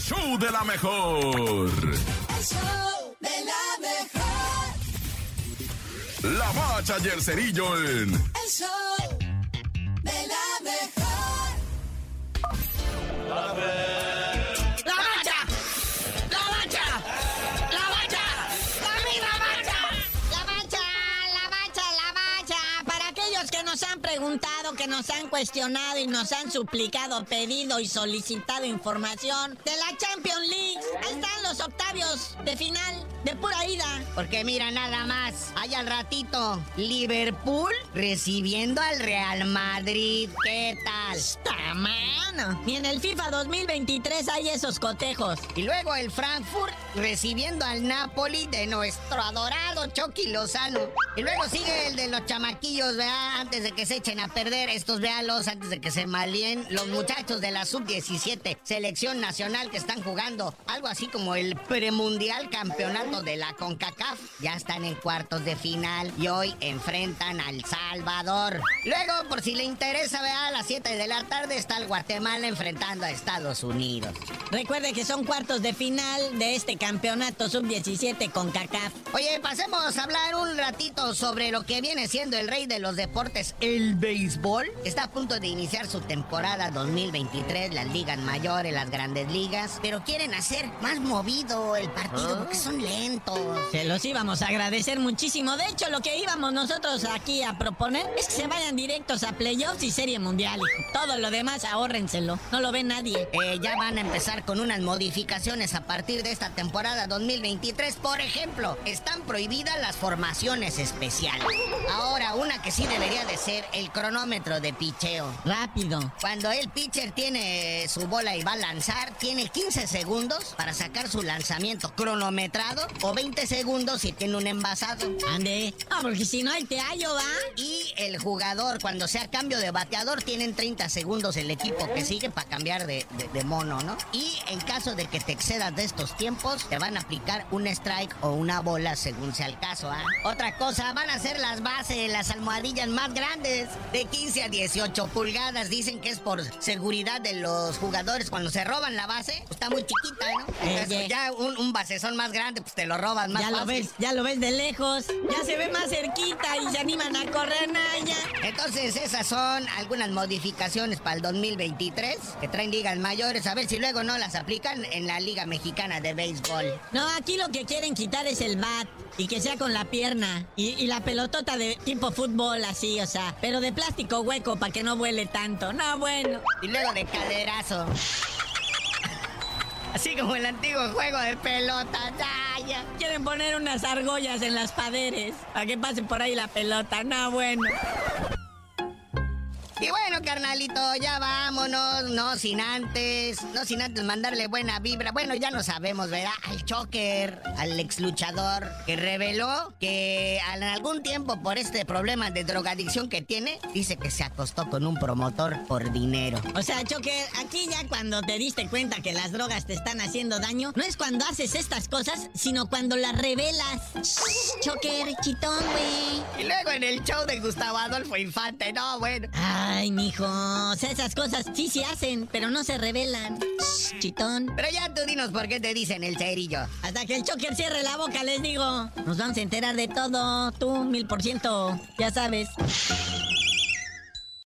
show de la mejor. El show de la mejor. La bacha y el cerillo en El show de la mejor. ¡La preguntado, que nos han cuestionado y nos han suplicado, pedido y solicitado información de la Champions League. Ahí están los octavios de final de pura ida. Porque mira nada más, hay al ratito Liverpool recibiendo al Real Madrid. ¿Qué tal? ¡Ta mano! Ni en el FIFA 2023 hay esos cotejos. Y luego el Frankfurt recibiendo al Napoli de nuestro adorado Chucky Lozano. Y luego sigue el de los chamaquillos, vea, antes de que se echen a perder estos vealos, antes de que se malien los muchachos de la sub-17 selección nacional que están jugando algo así como el premundial campeonato de la CONCACAF. Ya están en cuartos de final y hoy enfrentan al Salvador. Luego, por si le interesa, vea, a las 7 de la tarde está el Guatemala enfrentando a Estados Unidos. Recuerde que son cuartos de final de este campeonato sub-17 con CACAF. Oye, pasemos a hablar un ratito sobre lo que viene siendo el rey de los deportes, el béisbol. Está a punto de iniciar su temporada 2023, las ligas mayores, las grandes ligas, pero quieren hacer más movido el partido porque son lentos. Se los íbamos a agradecer muchísimo. De hecho, lo que íbamos nosotros aquí a proponer es que se vayan directos a playoffs y serie mundial. hijo. Todo lo demás, ahórrenselo. No lo ve nadie. Eh, ya van a empezar con unas modificaciones a partir de esta temporada 2023. Por ejemplo, están prohibidas las formaciones especiales. Ahora, una que sí debería de ser el cronómetro de picheo. Rápido. Cuando el pitcher tiene su bola y va a lanzar, tiene 15 segundos para sacar su lanzamiento cronometrado o 20 segundos si tiene un envasado. Ande. Ah, porque si no hay te hallo, ¿va? Y el jugador, cuando sea cambio de bateador, tienen 30 segundos el equipo que sigue para cambiar de, de- de mono, ¿no? Y en caso de que te excedas de estos tiempos, te van a aplicar un strike o una bola según sea el caso, ¿ah? Otra cosa, van a ser las bases, las almohadillas más grandes, de 15 a 18 pulgadas. Dicen que es por seguridad de los jugadores. Cuando se roban la base, pues, está muy chiquita, ¿no? Entonces, Oye. ya un, un basezón más grande, pues te lo roban más Ya lo ves, ya lo ves de lejos. Ya se ve más cerquita y se animan a correr, Entonces esas son algunas modificaciones para el 2023 que traen ligas mayores. A ver si luego no las aplican en la Liga Mexicana de Béisbol. No, aquí lo que quieren quitar es el bat y que sea con la pierna y, y la pelotota de tipo fútbol así, o sea, pero de plástico hueco para que no vuele tanto. No, bueno. Y luego de caderazo. Así como el antiguo juego de pelota. Ya, Quieren poner unas argollas en las paderes para que pase por ahí la pelota. No, bueno. Y bueno, carnalito, ya vámonos, no sin antes, no sin antes mandarle buena vibra. Bueno, ya no sabemos, ¿verdad? Al choker, al ex luchador, que reveló que en algún tiempo por este problema de drogadicción que tiene, dice que se acostó con un promotor por dinero. O sea, Choker, aquí ya cuando te diste cuenta que las drogas te están haciendo daño, no es cuando haces estas cosas, sino cuando las revelas. Choker, chitón, güey. Y luego en el show de Gustavo Adolfo Infante, no, bueno. Ay, mijo. O sea, esas cosas sí se hacen, pero no se revelan. Shh, chitón. Pero ya tú dinos por qué te dicen el cerillo. Hasta que el choker cierre la boca, les digo. Nos vamos a enterar de todo. Tú, mil por ciento. Ya sabes.